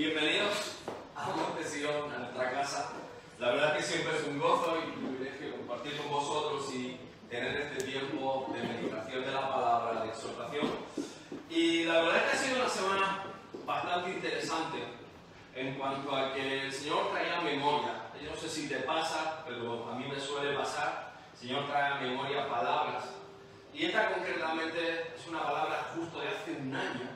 Bienvenidos a Monte Sion, a nuestra casa. La verdad que siempre es un gozo y un privilegio compartir con vosotros y tener este tiempo de meditación de la palabra, de exhortación. Y la verdad es que ha sido una semana bastante interesante en cuanto a que el Señor trae memoria. Yo no sé si te pasa, pero a mí me suele pasar. El Señor trae a memoria palabras. Y esta concretamente es una palabra justo de hace un año.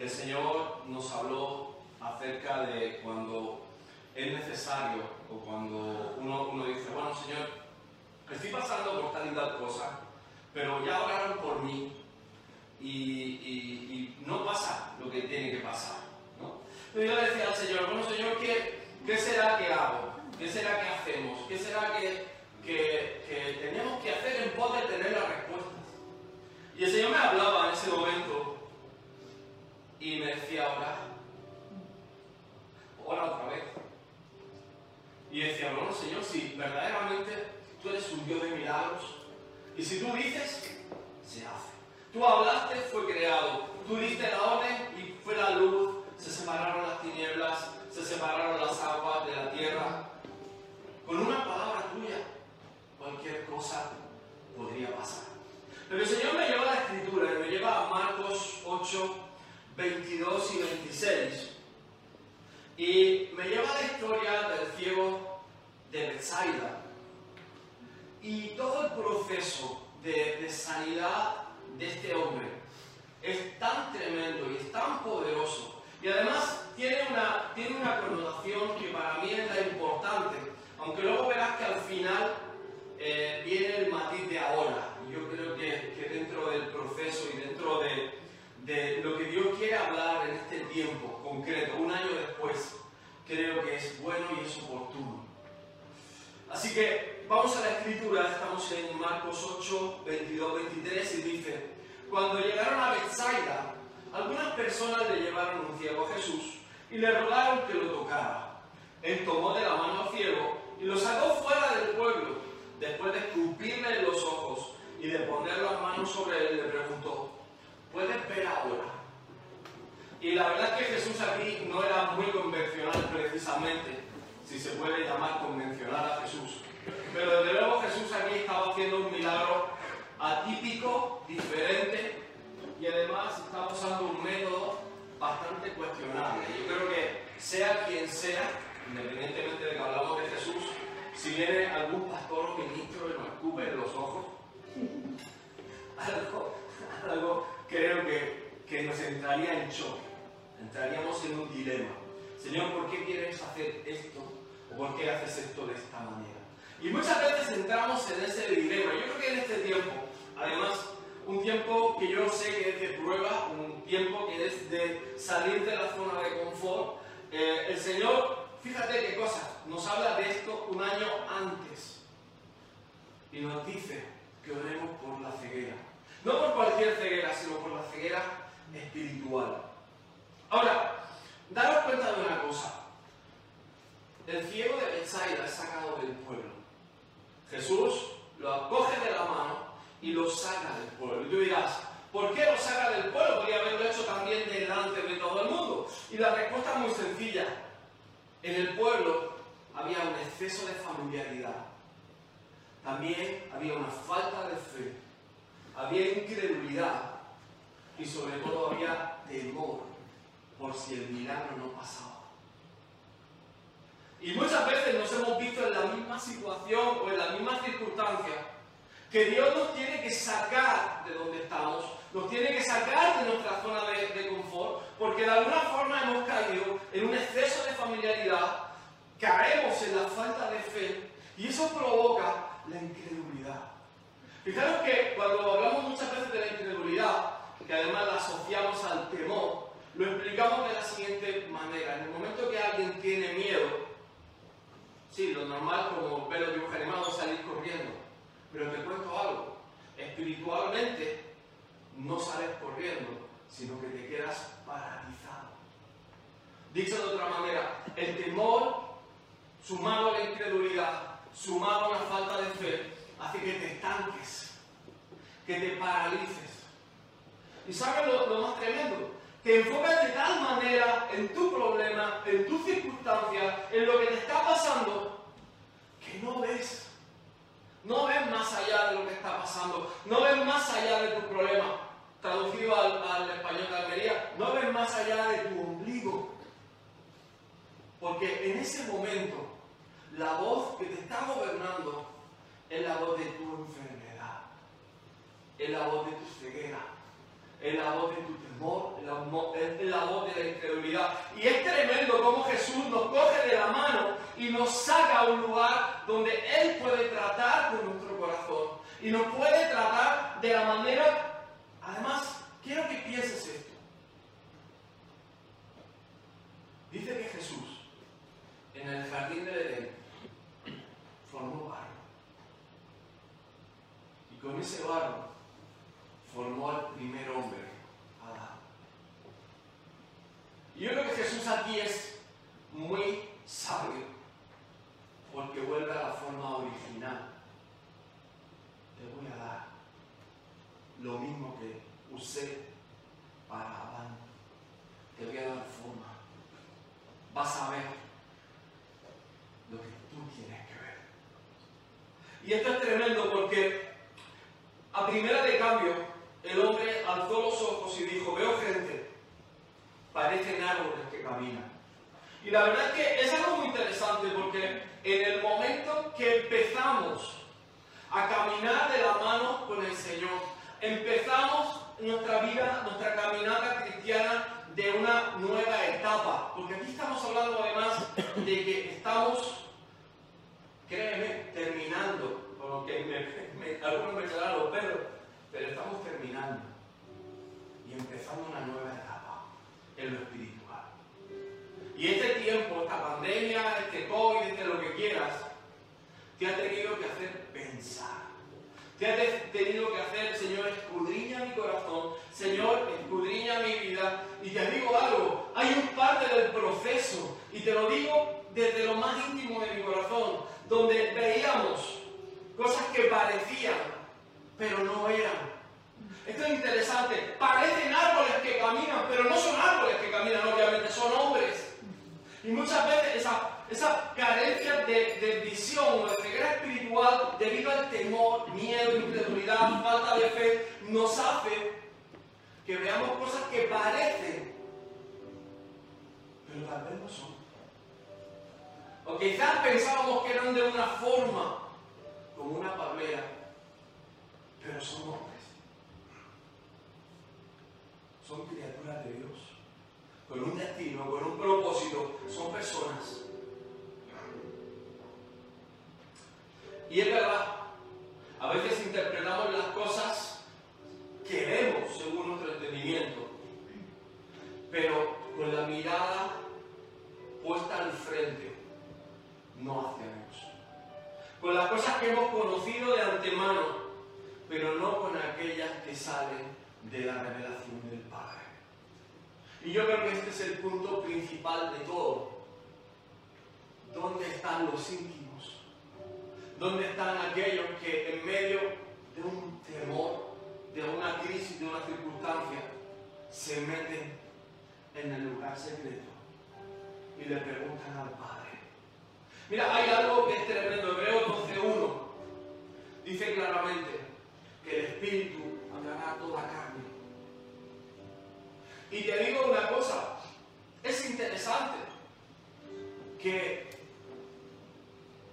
El Señor nos habló acerca de cuando es necesario o cuando uno, uno dice, bueno Señor, estoy pasando por tal y tal cosa, pero ya oraron por mí y, y- no pasa lo que tiene que pasar. ¿no? Pero yo decía al Señor, bueno Señor, ¿qué, qué será que hago? ¿Qué será que hacemos? ¿Qué será que, que, que tenemos que hacer en pos de tener las respuestas? Y el Señor me hablaba en ese momento y me decía, ahora, ora otra vez. Y decía, bueno, Señor, si verdaderamente tú eres un Dios de milagros, y si tú dices, se hace. Tú hablaste, fue creado. Tú diste la orden y fue la luz. Se separaron las tinieblas, se separaron las aguas de la tierra. Con una palabra tuya, cualquier cosa podría pasar. Pero el Señor me lleva a la escritura me lleva a Marcos 8, 22 y 26. Y me lleva la historia del ciego de Bethsaida. Y todo el proceso de, sanidad de este hombre es tan tremendo y es tan poderoso. Y además tiene una, tiene una connotación que para mí es la importante. Aunque luego verás que al final eh, viene el matiz de ahora. Yo creo que, que dentro del proceso y dentro de, de lo que Dios quiere hablar en este tiempo concreto, un año después, creo que es bueno y es oportuno. Así que vamos a la escritura, estamos en Marcos 8, 22, 23 y dice, cuando llegaron a Bethsaida, algunas personas le llevaron un ciego a Jesús y le rogaron que lo tocara. Él tomó de la mano al ciego y lo sacó fuera del pueblo. Después de escupirle en los ojos y de poner las manos sobre él, le preguntó, ¿puedes ver ahora? Y la verdad es que Jesús aquí no era muy convencional precisamente, si se puede llamar convencional a Jesús. Pero desde luego Jesús aquí estaba haciendo un milagro atípico, diferente, y además estaba usando un método bastante cuestionable. Yo creo que sea quien sea, independientemente de que hablamos de Jesús, si viene algún pastor o ministro y nos escupe los ojos, algo, que, nos entraría en choque, entraríamos en un dilema. Señor, ¿por qué quieres hacer esto? ¿O por qué haces esto de esta manera? Y muchas veces entramos en ese dilema. Yo creo que en este tiempo, además, un tiempo que yo sé que es de prueba, un tiempo que es de salir de la zona de confort, eh, el Señor, fíjate qué cosa, nos habla de esto un año antes. Y nos dice que oremos por la ceguera. No por cualquier ceguera, sino por la ceguera espiritual. Ahora, daros cuenta de una cosa. El ciego de Bethsaida es sacado del pueblo. Jesús lo acoge de la mano y lo saca del pueblo. Y tú dirás, ¿por qué lo saca del pueblo? Podría haberlo hecho también delante de todo el mundo. Y la respuesta es muy sencilla. En el pueblo había un exceso de familiaridad. También había una falta de fe. Había incredulidad. Y sobre todo había temor por si el milagro no pasaba. Y muchas veces nos hemos visto en la misma situación o en la misma circunstancia que Dios nos tiene que sacar de donde estamos, nos tiene que sacar de nuestra zona de, de confort, porque de alguna forma hemos caído en un exceso de familiaridad, caemos en la falta de fe y eso provoca la incredulidad. Fijaros que cuando hablamos muchas veces de la incredulidad, que además la asociamos al temor, lo explicamos de la siguiente manera. En el momento que alguien tiene miedo, Sí, lo normal como ver los dibujos animados salir corriendo. Pero te cuento algo. Espiritualmente no sales corriendo, sino que te quedas paralizado. Dicho de otra manera, el temor, sumado a la incredulidad, sumado a una falta de fe, hace que te estanques, que te paralices. ¿Y sabes lo, más tremendo? Te enfocas de tal manera en tu problema en tus circunstancias, en lo que te está pasando, que no ves. No ves más allá de lo que está pasando. No ves más allá de tus problemas. Traducido al, al español de Almería, no ves más allá de tu ombligo. Porque en ese momento, la voz que te está gobernando es la voz de tu enfermedad, es la voz de tu ceguera, es la voz de tu temor, es la, voz de la incredulidad. Y es tremendo cómo Jesús nos coge de la mano y nos saca a un lugar donde Él puede tratar con nuestro corazón y nos puede tratar de la manera, además, quiero que pienses esto. Dice que Jesús en el jardín de Edén formó barro. Y con ese barro formó al primer hombre, Adán. Y yo creo que Jesús aquí es muy sabio, porque vuelve a la forma original. Te voy a dar lo mismo que usé para Adán. Te voy a dar forma. Vas a ver lo que tú tienes que ver. Y esto es tremendo porque a primera de cambio el hombre alzó los ojos y dijo, veo gente, parecen árboles que caminan. Y la verdad es que es algo muy interesante porque en el momento que empezamos a caminar de la mano con el Señor, empezamos nuestra vida, nuestra caminata cristiana de una nueva etapa. Porque aquí estamos hablando además de que estamos, créeme, terminando, con lo que me, algunos me echarán los perros, pero estamos terminando y empezando una nueva etapa en lo espiritual. Y este tiempo, esta pandemia, este COVID, este lo que quieras, te ha tenido que hacer pensar. Te ha tenido que hacer, Señor, escudriña mi corazón, Señor, escudriña mi vida. Y te digo algo, hay un parte del proceso, y te lo digo desde lo más íntimo de mi corazón, donde veíamos cosas que parecían pero no eran. Esto es interesante. Parecen árboles que caminan, pero no son árboles que caminan, obviamente, son hombres. Y muchas veces esa, esa carencia de, de visión o de ceguera espiritual, debido al temor, miedo, incredulidad, falta de fe, nos hace que veamos cosas que parecen, pero tal vez no son. O quizás pensábamos que eran de una forma, como una palmera, pero son hombres. Son criaturas de Dios, con un destino, con un propósito, son personas. Y es verdad, a veces interpretamos las cosas que vemos según nuestro entendimiento, pero con la mirada puesta al frente, no hacia Dios. Con las cosas que hemos conocido de antemano, pero no con aquellas que salen de la revelación del Padre. Y yo creo que este es el punto principal de todo. ¿Dónde están los íntimos? ¿Dónde están aquellos que en medio de un temor, de una crisis, de una circunstancia, se meten en el lugar secreto y le preguntan al Padre? Mira, hay algo que es tremendo. Hebreo 12.1 dice claramente, el Espíritu hablará toda carne. Y te digo una cosa, es interesante que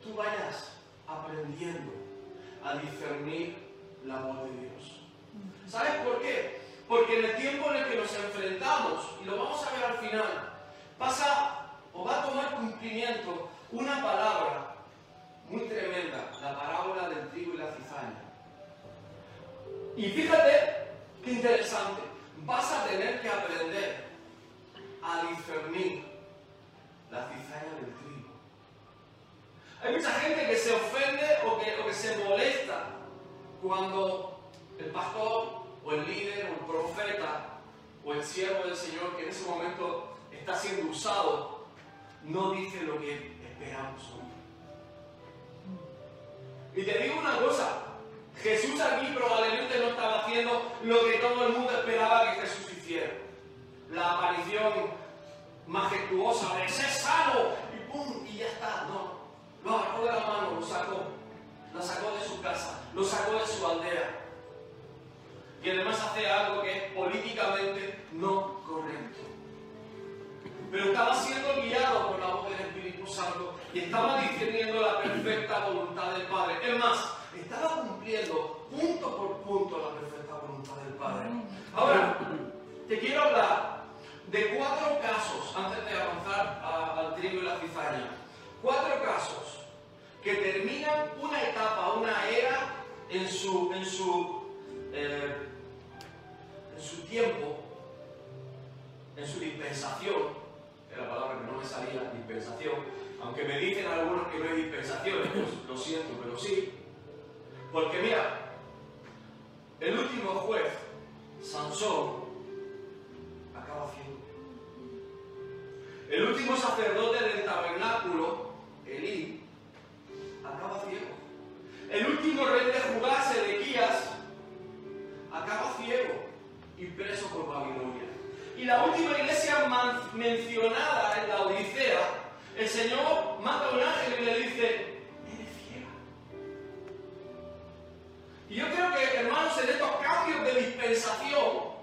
tú vayas aprendiendo a discernir la voz de Dios. ¿Sabes por qué? Porque en el tiempo en el que nos enfrentamos, y lo vamos a ver al final, pasa o va a tomar cumplimiento una palabra muy tremenda, la parábola del trigo y la cizaña. Y fíjate qué interesante, vas a tener que aprender a discernir la cizaña del trigo. Hay mucha gente que se ofende o que, o que se molesta cuando el pastor o el líder o el profeta o el siervo del Señor que en ese momento está siendo usado no dice lo que esperamos. Y te digo una cosa, Jesús aquí probablemente no estaba haciendo lo que todo el mundo esperaba que Jesús hiciera. La aparición majestuosa de ser sano y pum, y ya está. No, lo agarró de la mano, lo sacó, la sacó de su casa, lo sacó de su aldea. Y además hace algo que es políticamente no correcto. Pero estaba siendo guiado por la voz del Espíritu Santo y estaba discerniendo la perfecta voluntad del Padre. Es más, cumpliendo punto por punto la perfecta voluntad del Padre. Ahora, te quiero hablar de cuatro casos, antes de avanzar al trigo y la cizaña. Cuatro casos que terminan una etapa, una era en su, en su, eh, en su tiempo, en su dispensación, era la palabra que no me salía, dispensación, aunque me dicen algunos que no hay dispensaciones, pues lo siento, pero sí. Porque mira, el último juez, Sansón, acaba ciego. El último sacerdote del tabernáculo, Elí, acaba ciego. El último rey de Judá, Sedequías, acaba ciego y preso por Babilonia. Y la última iglesia mencionada en la Odisea, el Señor manda a un ángel y le dice, Y yo creo que, hermanos, en estos cambios de dispensación,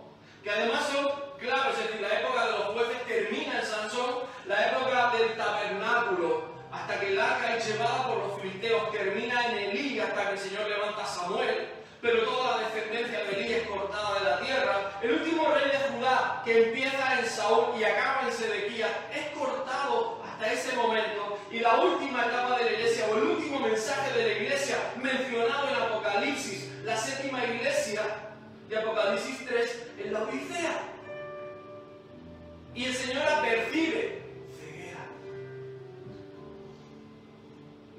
que además son claves, es decir, la época de los jueces termina en Sansón, la época del tabernáculo, hasta que el arca es llevada por los filisteos, termina en Elí, hasta que el Señor levanta a Samuel, pero toda la descendencia de Elí es cortada de la tierra. El último rey de Judá, que empieza en Saúl y acaba en Sedequía, es cortado hasta ese momento. Y la última etapa de la iglesia, o el último mensaje de la iglesia mencionado en Apocalipsis, la séptima iglesia de Apocalipsis 3, es la Odisea. Y el Señor la percibe ceguera.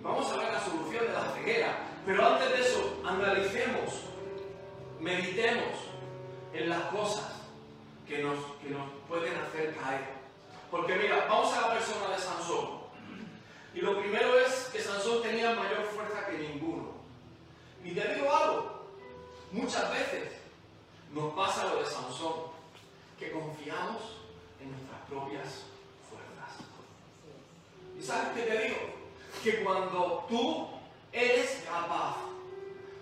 Vamos a ver la solución de la ceguera. Pero antes de eso, analicemos, meditemos en las cosas que nos, que nos pueden hacer caer. Porque mira, vamos a la persona de Sansón. Y lo primero es que Sansón tenía mayor fuerza que ninguno. Y te digo algo, muchas veces nos pasa lo de Sansón, que confiamos en nuestras propias fuerzas. ¿Y sabes qué te digo? Que cuando tú eres capaz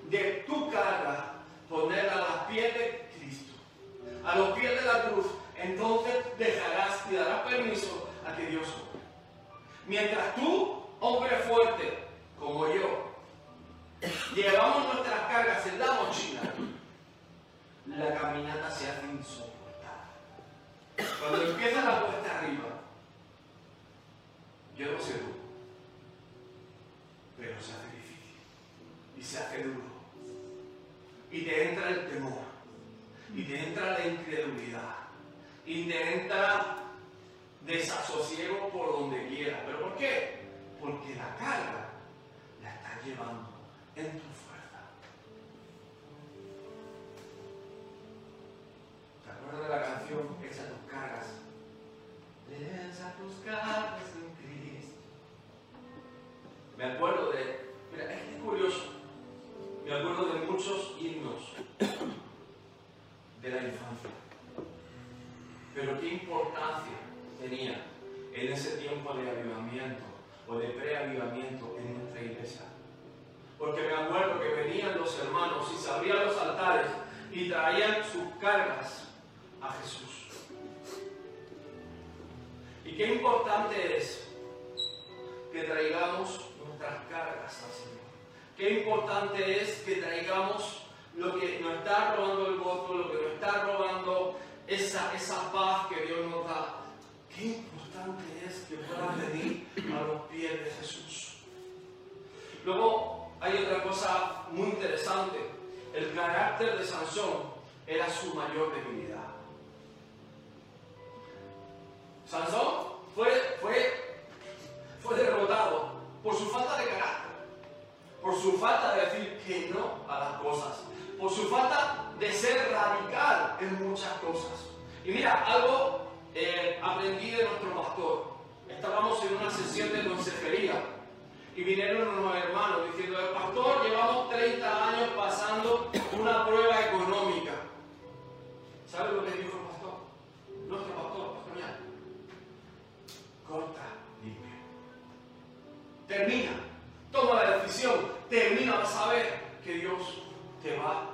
de tu cara ponerla a las pies de Cristo, a los pies de la cruz, entonces dejarás y darás permiso a que Dios obre. Mientras tú, hombre fuerte como yo, llevamos nuestras cargas en la mochila, la caminata se hace insoportable. Cuando empieza la puesta arriba, yo no sé tú, pero se hace y se hace duro. Y te entra el temor. Y te entra la incredulidad. Y te entra desasosiego por donde quiera. ¿Pero por qué? Porque la carga la estás llevando en tu fuerza. ¿Te acuerdas de la canción Echa tus cargas? Echa tus cargas en Cristo. Me acuerdo de. Mira, es curioso me acuerdo de muchos himnos de la infancia. Pero qué importancia tenía en ese tiempo de avivamiento o de preavivamiento en nuestra iglesia. Porque me acuerdo que venían los hermanos y se abrían los altares y traían sus cargas a Jesús. Y qué importante es que traigamos nuestras cargas al Señor. Qué importante es que traigamos lo que nos está robando el gozo, lo que nos está robando esa, esa paz que Dios nos da. Qué importante es que puedas venir a los pies de Jesús. Luego hay otra cosa muy interesante. El carácter de Sansón era su mayor debilidad. Sansón fue, fue, fue derrotado por su falta de carácter por su falta de decir que no a las cosas, por su falta de ser radical en muchas cosas. Y mira, algo eh, aprendí de nuestro pastor. Estábamos en una sesión de consejería y vinieron unos hermanos diciendo, pastor, llevamos 30 años pasando una prueba económica. ¿Sabe lo que dijo el pastor? Nuestro pastor, pastor corta, limpia. Termina, toma la decisión, termina, vas a ver que Dios te va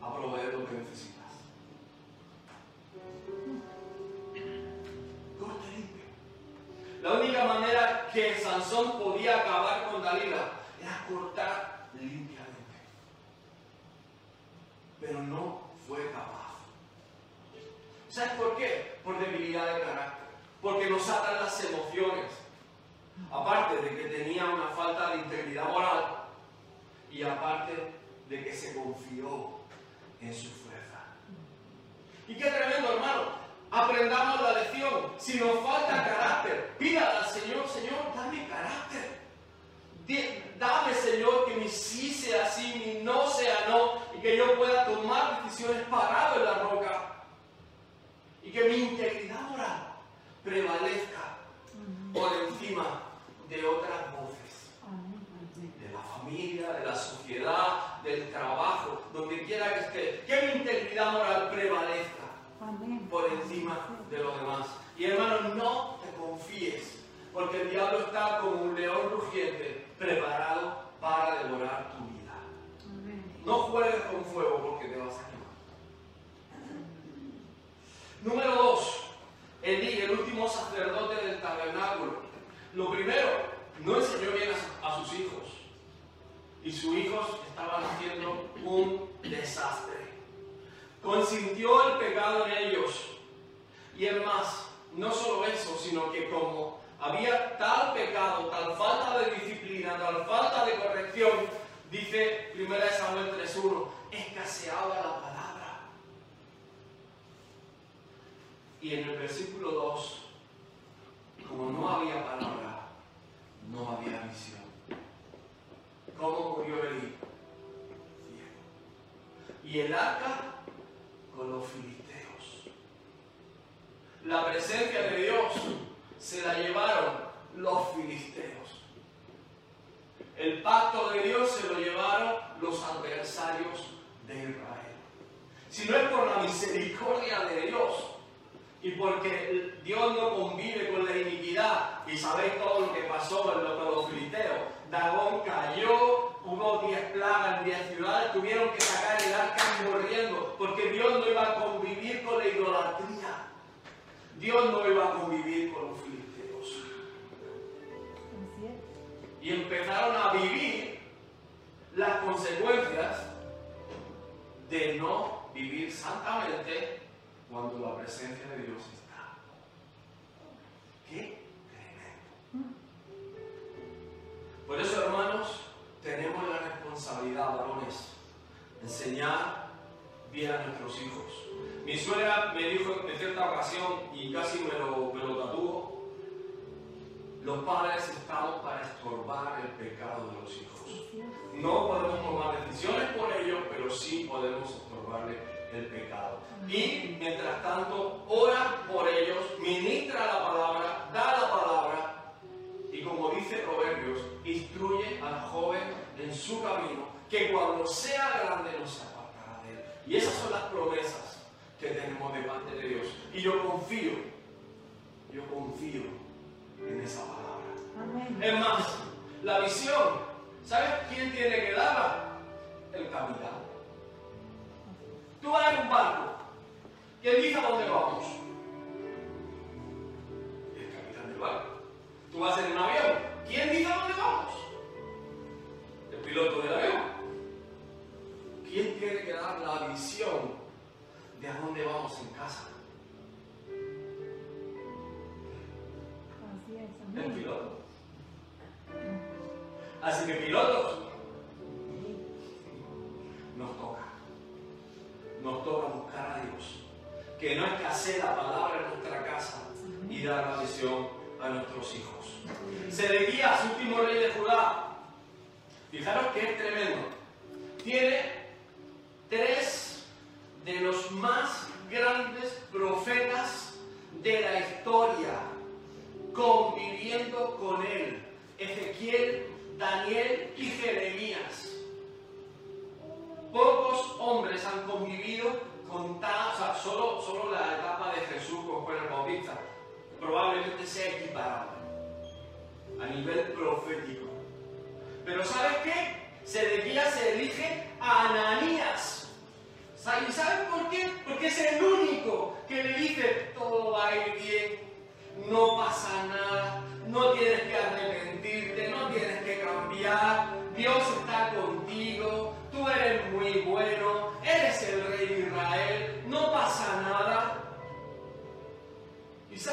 a proveer lo que necesitas. La única manera que Sansón podía acabar con Dalila era cortar limpiamente. Pero no fue capaz. ¿Sabes por qué? Por debilidad de carácter. Porque nos atan las emociones. Aparte de que tenía una falta de integridad moral y aparte de que se confió en su fuerza. Y qué tremendo, hermano. Aprendamos la lección. Si nos falta carácter, pida al Señor, Señor, dame carácter. Dame, Señor, que mi sí sea sí, mi no sea no, y que yo pueda tomar decisiones parado en la roca y que mi integridad moral prevalezca por encima de otras voces, de la familia, de la sociedad, del trabajo, donde quiera que esté, que mi integridad moral prevalezca por encima de los demás. Y hermano, no te confíes, porque el diablo está como un león rugiente preparado para devorar tu vida. No juegues con fuego porque te vas a Número dos, Elí, el último sacerdote del tabernáculo. Lo primero, no enseñó bien a, sus hijos. Y sus hijos estaban haciendo un desastre. Consintió el pecado en ellos. Y es más, no solo eso, sino que como había tal pecado, tal falta de disciplina, tal falta de corrección, dice 1 Samuel 3.1, escaseaba la palabra Y en el versículo 2, como no había palabra, no había visión. ¿Cómo murió Elí? Y el arca con los filisteos. La presencia de Dios se la llevaron los filisteos. El pacto de Dios se lo llevaron los adversarios de Israel. Si no es por la misericordia de Dios, y porque Dios no convive con la iniquidad, y sabéis todo lo que pasó con los filisteos, Dagón cayó, hubo diez plagas en diez ciudades, tuvieron que sacar el arca corriendo, porque Dios no iba a convivir con la idolatría. Dios no iba a convivir con los filisteos. Y empezaron a vivir las consecuencias de no vivir santamente cuando la presencia de Dios está. ¡Qué tremendo! Por eso, hermanos, tenemos la responsabilidad, varones, enseñar bien a nuestros hijos. Mi suegra me dijo en cierta ocasión, y casi me lo, me lo tatuó, los padres estamos para estorbar el pecado de los hijos. No podemos tomar decisiones por ellos, pero sí podemos estorbarle el pecado. Y mientras tanto, ora por ellos, ministra la palabra, da la palabra y como dice Proverbios, instruye al joven en su camino, que cuando sea grande no se apartará de él. Y esas son las promesas que tenemos de parte de Dios. Y yo confío, yo confío en esa palabra. Es más, la visión, ¿sabes quién tiene que darla? El capitán. Tú vas en un barco. ¿Quién dice a dónde vamos? El capitán del barco. Tú vas en un avión. ¿Quién dice a dónde vamos? El piloto del avión. ¿Quién tiene que dar la visión de a dónde vamos en casa? El piloto. Así que pilotos,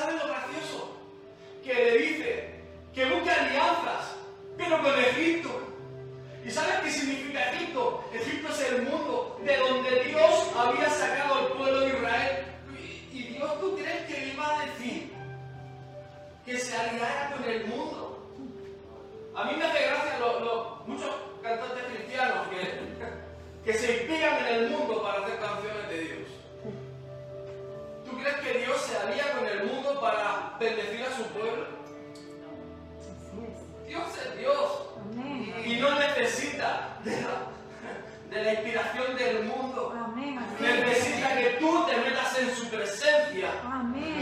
¿Y sabes lo gracioso? Que le dice que busque alianzas, pero con Egipto. ¿Y sabes qué significa Egipto? Egipto es el mundo de donde Dios había sacado al pueblo de Israel. ¿Y Dios tú crees que iba a decir que se aliara con el mundo? A mí me hace gracia muchos cantantes cristianos que, que se inspiran en el mundo para hacer canciones de Dios. ¿Tú crees que Dios se alía con para bendecir a su pueblo? Dios es Dios. Y no necesita de la, inspiración del mundo. Necesita que tú te metas en su presencia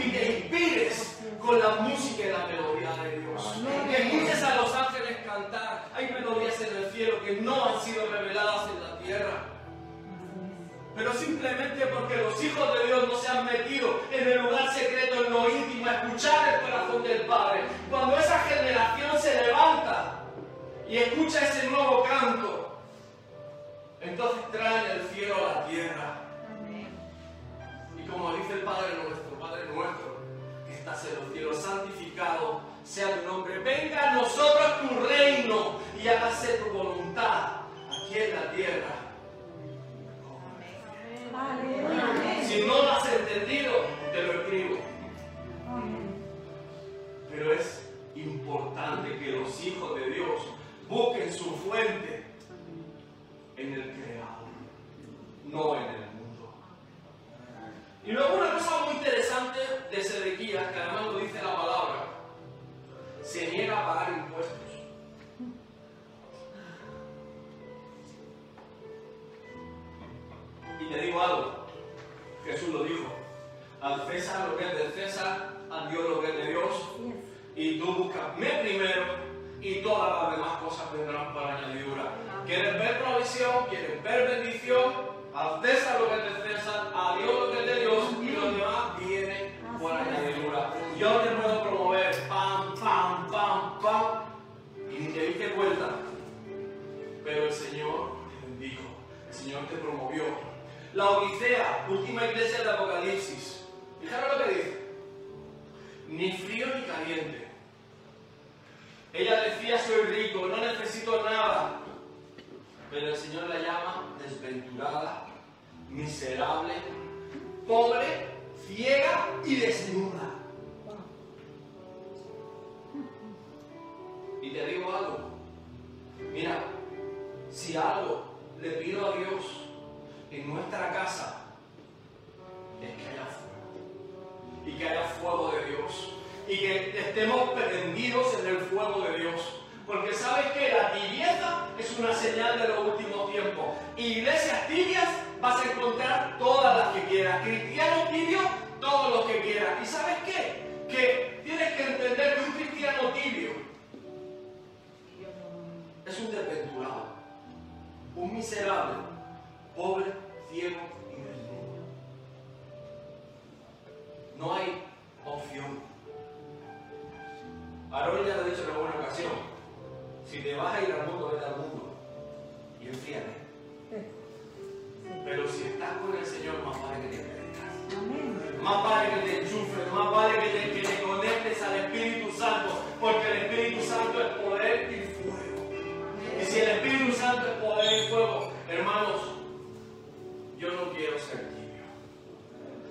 y te inspires con la música y la melodía de Dios. Que escuches a los ángeles cantar. Hay melodías en el cielo que no han sido reveladas en la tierra pero simplemente porque los hijos de Dios no se han metido en el lugar secreto, en lo íntimo, a escuchar el corazón del Padre. Cuando esa generación se levanta y escucha ese nuevo canto, entonces traen el cielo a la tierra. Y como dice el Padre nuestro, Padre nuestro, que estás en los cielos, santificado sea tu nombre. Venga a nosotros tu reino y hágase tu voluntad aquí en la tierra si no lo has entendido, te lo escribo. Pero es importante que los hijos de Dios busquen su fuente en el Creador, no en el mundo. Y luego una cosa muy interesante de Sedequías, que además lo dice la palabra, se niega a pagar impuestos. Y te digo algo, Jesús lo dijo, al César lo que es del César, a Dios lo que es de Dios, y tú búscame primero y todas las demás cosas vendrán por añadidura. ¿Quieres ver provisión? ¿Quieres ver bendición? Al César lo que es del César, a Dios lo que es de Dios, y los demás vienen por añadidura. Yo te puedo promover, pam, pam, pam, pam, y ni te diste cuenta. Pero el Señor te bendijo, el Señor te promovió, la Odisea, última iglesia del Apocalipsis. Fijaros lo que dice. Ni frío ni caliente. Ella decía, soy rico, no necesito nada. Pero el Señor la llama desventurada, miserable, pobre, ciega y desnuda. Nuestra casa es que haya fuego. Y que haya fuego de Dios. Y que estemos prendidos en el fuego de Dios. Porque sabes que la tibieza es una señal de los últimos tiempos. Iglesias tibias vas a encontrar todas las que quieras. Cristianos tibios, todos los que quieras. ¿Y sabes qué? Que tienes que entender que un cristiano tibio es un desventurado, un miserable, pobre y. No hay opción. Aarón ya lo ha dicho en alguna ocasión. Si te vas a ir al mundo, vete al mundo. Y enfríate. Pero si estás con el Señor, más vale que te quedes. Más vale que te enchufes, más vale que te, que te conectes al Espíritu Santo, porque el Espíritu Santo es poder y fuego. Y si el Espíritu Santo es poder y fuego, hermanos, yo no quiero ser tibio.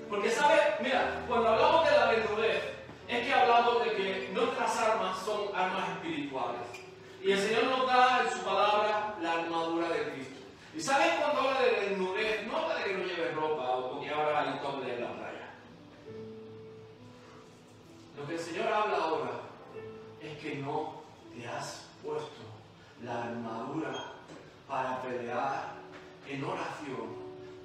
Porque, ¿sabe? Mira, cuando hablamos de la desnudez, es que hablamos de que nuestras armas son armas espirituales. Y el Señor nos da en su palabra la armadura de Cristo. ¿Y sabes cuando habla de desnudez? No habla de que no lleves ropa o que ahora hay doble en la playa. Lo que el Señor habla ahora es que no te has puesto la armadura para pelear en oración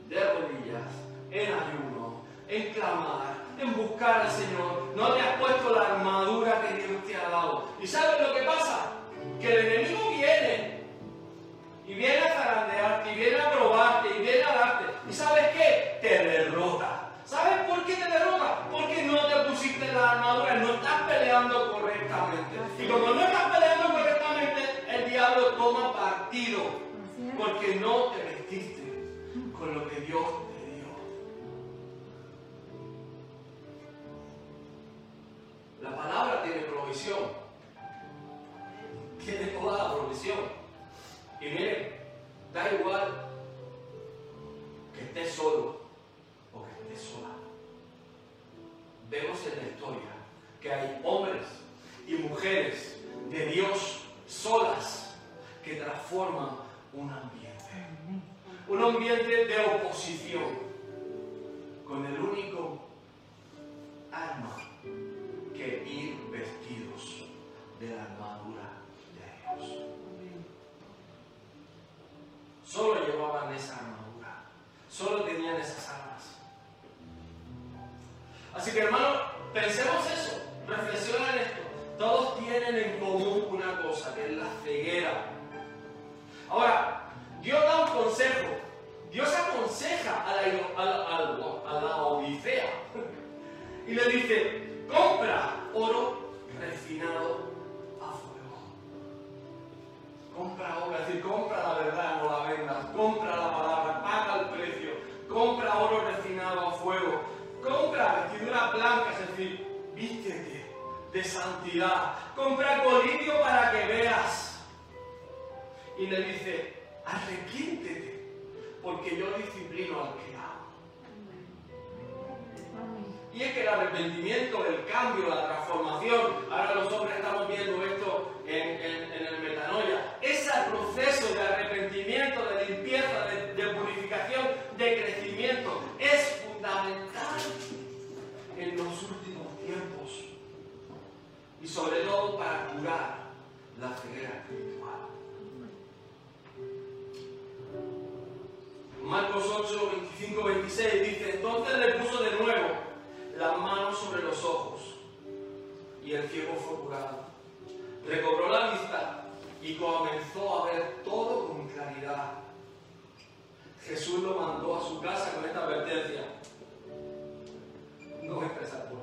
de rodillas, en ayuno, en clamar, en buscar al Señor. No te has puesto la armadura que Dios te ha dado. ¿Y sabes lo que pasa? Que el enemigo viene y viene a zarandearte, y viene a probarte, y viene a darte. ¿Y sabes qué? Te derrota. ¿Sabes por qué te derrota? Porque no te pusiste la armadura, no estás peleando correctamente. Y como no estás peleando correctamente, el diablo toma partido. Porque no te con lo que Dios te dio. La palabra tiene provisión. Tiene toda la provisión. Y miren, da igual que estés solo o que estés sola. Vemos en la historia que hay hombres y mujeres de Dios solas que transforman un ambiente. Un ambiente de oposición. con yo disciplino al que amo. Y es que el arrepentimiento, el cambio, la transformación, ahora los hombres estamos viendo esto 25, 26 dice, entonces le puso de nuevo las manos sobre los ojos y el ciego fue curado recobró la vista y comenzó a ver todo con claridad. Jesús lo mandó a su casa con esta advertencia. No expresar por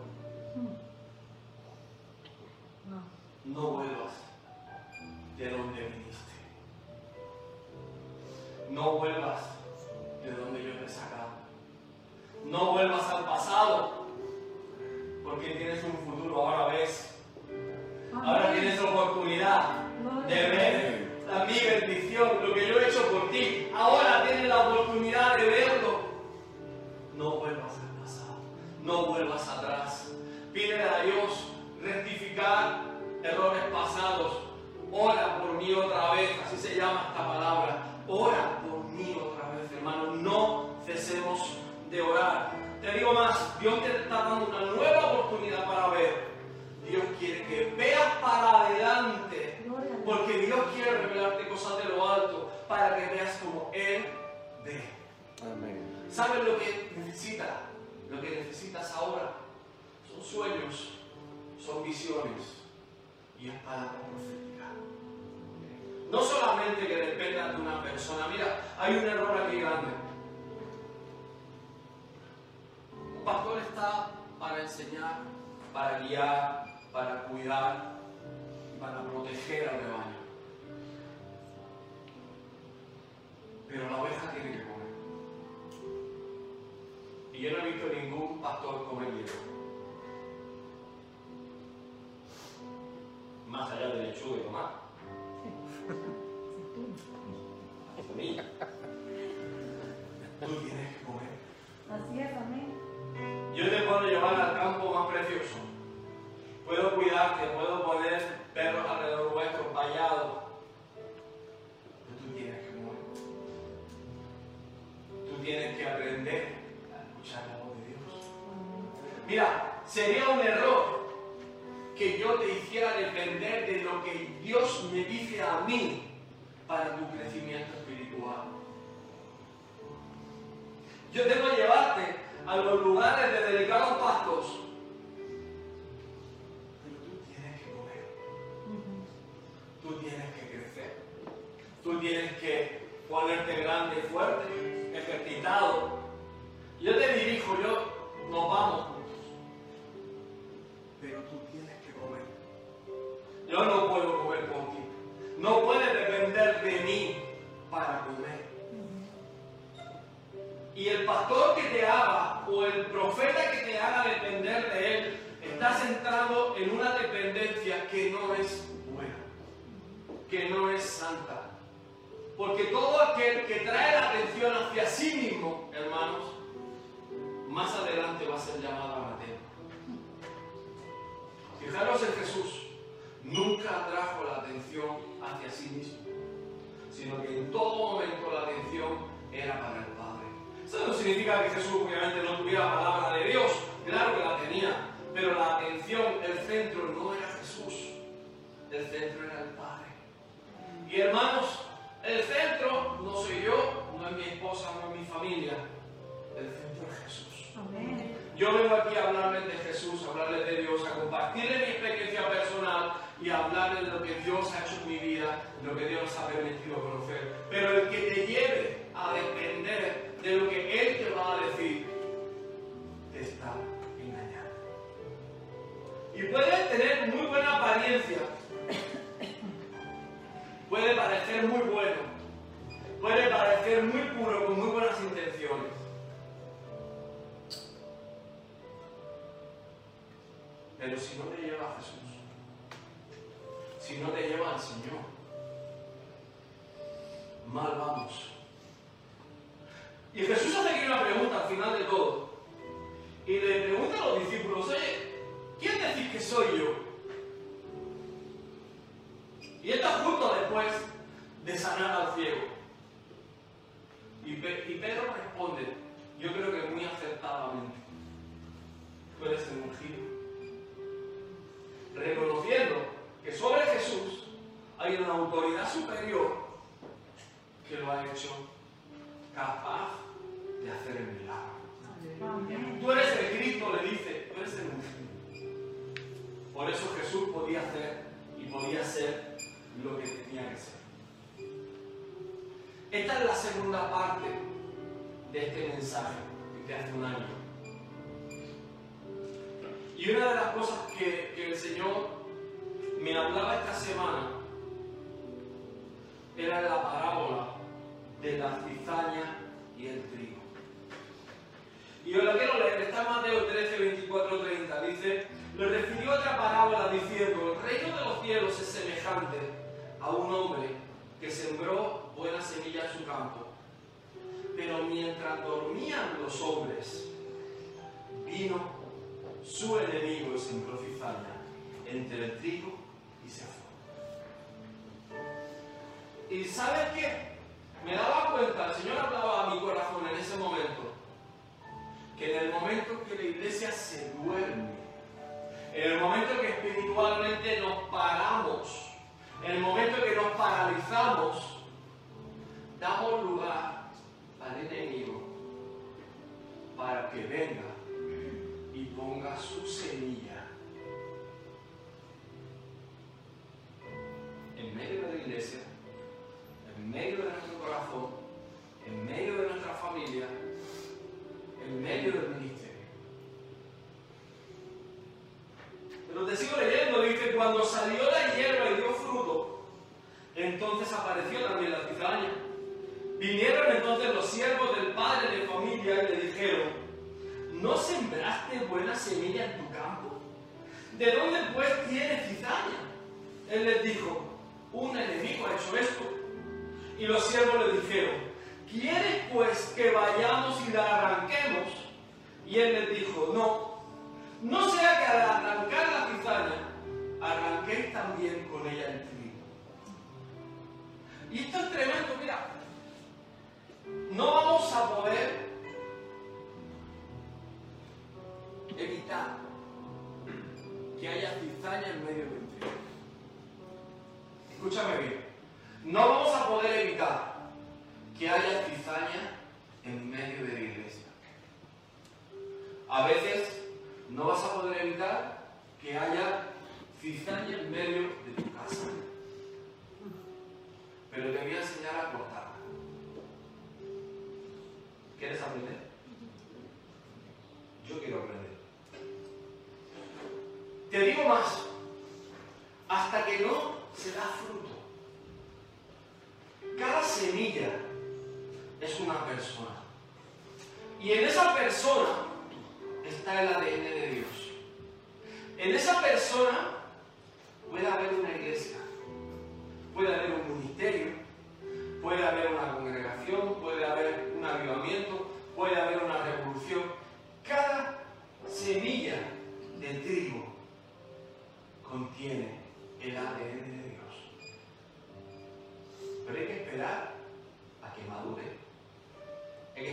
No vuelvas de donde viniste. No vuelvas de donde yo te he sacado. No vuelvas al pasado, porque tienes un futuro. Ahora ves Ahora tienes oportunidad de ver la mi bendición, lo que yo he hecho por ti. Ahora tienes la oportunidad de verlo. No vuelvas al pasado, no vuelvas atrás. Pídele a Dios rectificar errores pasados. Ora por mí otra vez, así se llama esta palabra. Ora por hermano. No cesemos de orar. Te digo más, Dios te está dando una nueva oportunidad para ver Dios quiere que veas para adelante. Porque Dios quiere revelarte cosas de lo alto para que veas como Él ve. ¿Sabes lo que necesitas? Lo que necesitas ahora son sueños, son visiones y es palabra profética. No solamente que dependan de una persona. Mira, hay un error aquí grande. Un pastor está para enseñar, para guiar, para cuidar y para proteger al rebaño. Pero la oveja tiene que comer. Y yo no he visto ningún pastor comer hierro. Más allá del lechuga y tomate. Tú tienes que comer. Así es, amén. Yo te puedo llevar al campo más precioso Puedo cuidarte, puedo poner perros alrededor vuestro, vallados. Pero tú tienes que morir. Tú tienes que aprender a escuchar la voz de Dios. Mira, sería un error que yo te hiciera depender de lo que Dios me dice a mí para tu crecimiento espiritual. Yo tengo que llevarte a los lugares de delicados pastos, pero tú tienes que comer, tú tienes que crecer, tú tienes que ponerte grande fuerte, ejercitado. Yo te dirijo, yo nos vamos juntos, pero tú tienes yo no puedo comer contigo. No puedes depender de mí para comer. Y el pastor que te haga o el profeta que te haga depender de él está centrado en una dependencia que no es buena, que no es santa. Porque todo aquel que trae la atención hacia sí mismo, hermanos, más adelante va a ser llamado a sino que en todo momento la atención era para el Padre. Eso no significa que Jesús obviamente no tuviera palabra de Dios, claro que la tenía, pero la atención, el centro no era Jesús, el centro era el Padre. Y hermanos, el centro no soy yo, no es mi esposa, no es mi familia. El centro es Jesús. Yo vengo aquí a hablarles de Jesús, a hablarles de Dios, a compartirles mi experiencia personal y a hablarles de lo que Dios ha hecho en mi vida, lo que Dios ha permitido conocer. Pero el que te lleve a depender de lo que Él te va a decir, te está engañando. Y puede tener muy buena apariencia, puede parecer muy bueno, puede parecer muy puro, con muy buenas intenciones. Pero si no te lleva a Jesús, si no te lleva al Señor, mal vamos. Y Jesús hace aquí una pregunta al final de todo. Y le pregunta a los discípulos, oye, ¿quién decís que soy yo? Y está justo después de sanar al ciego. Y, Pedro responde, yo creo que muy acertadamente, tú eres el ungido. Autoridad superior que lo ha hecho capaz de hacer el milagro. Tú eres el Cristo, le dice, tú eres el ungido. Por eso Jesús podía hacer y podía ser lo que tenía que ser. Esta es la segunda parte de este mensaje de hace un año. Y una de las cosas que, que el Señor me hablaba esta semana era la parábola de la cizaña y el trigo. Y yo la quiero leer, está en Mateo 13, 24, 30. Dice, le refirió otra parábola diciendo, el reino de los cielos es semejante a un hombre que sembró buena semilla en su campo. Pero mientras dormían los hombres, vino su enemigo y sembró cizaña entre el trigo y se. ¿Y sabes qué? Me daba cuenta, el Señor hablaba a mi corazón en ese momento, que en el momento que la iglesia se duerme, en el momento que espiritualmente nos paramos, en el momento que nos paralizamos, damos lugar al enemigo para que venga y ponga su semilla en medio de la iglesia, medio de nuestro corazón, en medio de nuestra familia, en medio del ministerio. Pero te sigo leyendo, dice, cuando salió la hierba y dio entonces apareció también la cizaña. Vinieron entonces los siervos del padre de familia y le dijeron, ¿no sembraste buena semilla en tu campo? ¿De dónde pues tiene cizaña? Él les dijo, un enemigo ha hecho esto. Y los siervos le dijeron, ¿quieres pues que vayamos y la arranquemos? Y él les dijo, no, no sea que al arrancar la cizaña, arranquéis también con ella el y esto es tremendo,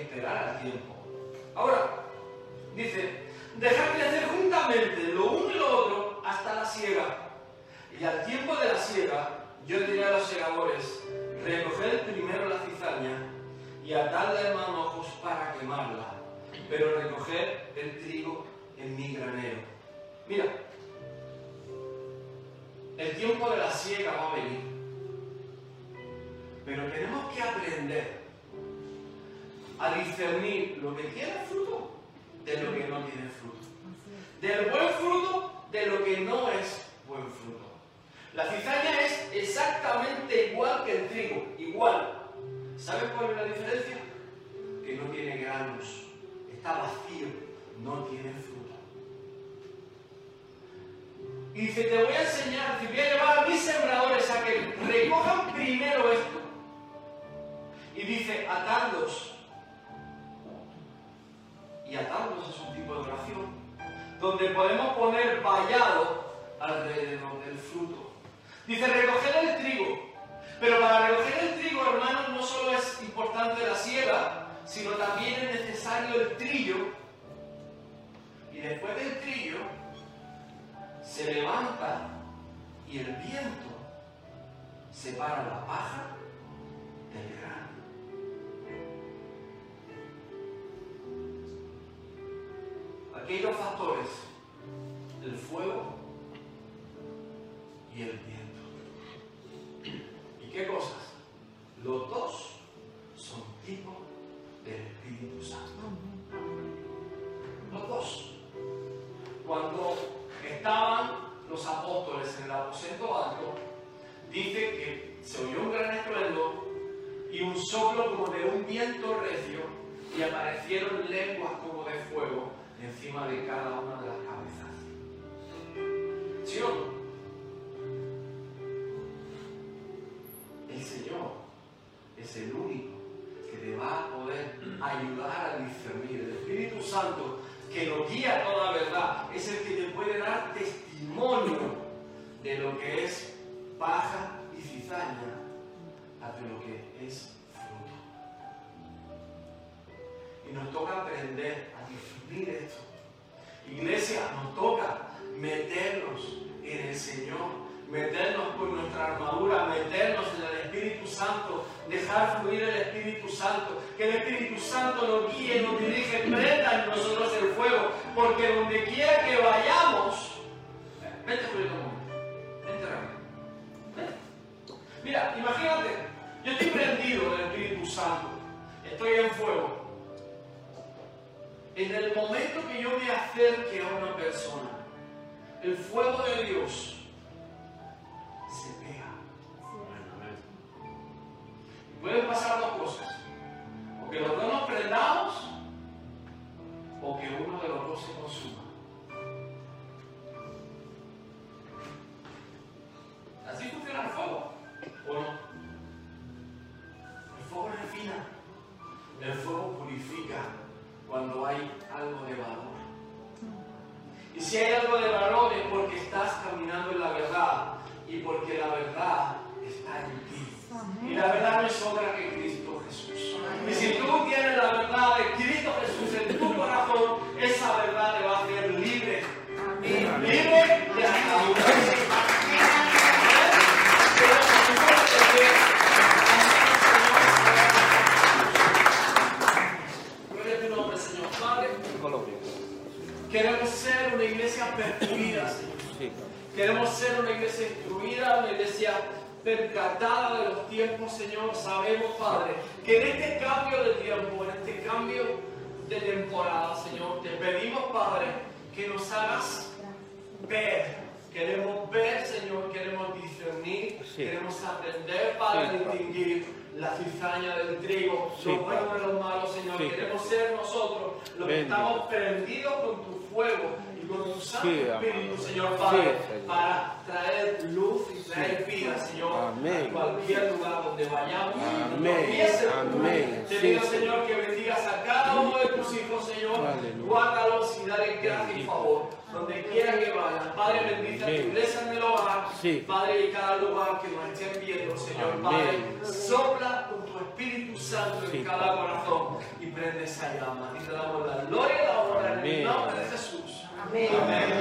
esperar al tiempo. Ahora, dice, dejar crecer juntamente lo uno y lo otro hasta la siega. Y al tiempo de la siega, yo diré a los segadores, recoger primero la cizaña y atarla en manojos para quemarla, pero recoger el trigo en mi granero. Mira, el tiempo de la siega va a venir, pero tenemos que aprender a discernir lo que tiene fruto de lo que no tiene fruto. Del buen fruto de lo que no es buen fruto. La cizaña es exactamente igual que el trigo, igual. ¿Sabes cuál es la diferencia? Que no tiene granos, está vacío, no tiene fruto. Y dice, te voy a enseñar, te voy a llevar a mis sembradores a que recojan primero esto. Y dice, atadlos. Y atadlos es un tipo de oración, donde podemos poner vallado alrededor del fruto. Dice, recoger el trigo. Pero para recoger el trigo, hermanos, no solo es importante la siega, sino también es necesario el trillo. Y después del trillo, se levanta y el viento separa la paja del grano. Dos factores, el fuego y el viento. ¿Y qué cosas? Los dos son tipos del Espíritu Santo. Los dos. Cuando estaban los apóstoles en el aposento alto, dice que se oyó un gran estruendo y un soplo como de un viento recio y aparecieron lenguas como de fuego encima de cada una de las cabezas. ¿Sí o no? El Señor es el único que te va a poder ayudar a discernir. El Espíritu Santo que lo guía a toda verdad, es el que te puede dar testimonio de lo que es paja y cizaña, de lo que es Nos toca aprender a discernir esto. Iglesia, nos toca meternos en el Señor, meternos con nuestra armadura, meternos en el Espíritu Santo, dejar fluir el Espíritu Santo, que el Espíritu Santo nos guíe, nos dirige, prenda en nosotros el fuego, porque donde quiera que vayamos, vente momento, vente vente. Mira, imagínate, yo estoy prendido del Espíritu Santo, estoy en fuego. En el momento que yo me acerque a una persona, el fuego de Dios se pega. Pueden pasar dos cosas. O que los dos nos prendamos o que uno de los dos se consuma. Así funciona el fuego. ¿O no? El fuego refina. El fuego purifica cuando hay algo de valor. Y si hay algo de valor es porque estás caminando en la verdad y porque la verdad está en ti. Y la verdad no es otra que Cristo Jesús. Y si tú tienes la verdad de Cristo Jesús en tu corazón, esa verdad te va Padre, que nos hagas ver. Queremos ver, Señor, queremos discernir, Sí. queremos aprender, Padre, Sí. a distinguir la cizaña del trigo, Sí, lo bueno Padre. de lo malo, Señor. Queremos ser nosotros los que estamos prendidos con tu fuego Santo Sí, Espíritu. Señor Sí, Padre, Señor. para traer luz y traer Sí. vida, Señor, Amén. a cualquier lugar donde vayamos. Amén. Amén. Te Sí, pido, Señor. Que bendigas a cada uno de tus hijos, Señor. Aleluya. Guárdalos y dale gracia y favor. Donde quiera que vayan. Padre, bendice a tu iglesia en el hogar. Sí. Padre, y cada lugar que nos estén viendo, Señor. Amén. Padre, sopla con tu Espíritu Santo Sí. en cada corazón y prende esa llama. Y te damos la gloria y la honra en el nombre de Jesús. Amén. Amén.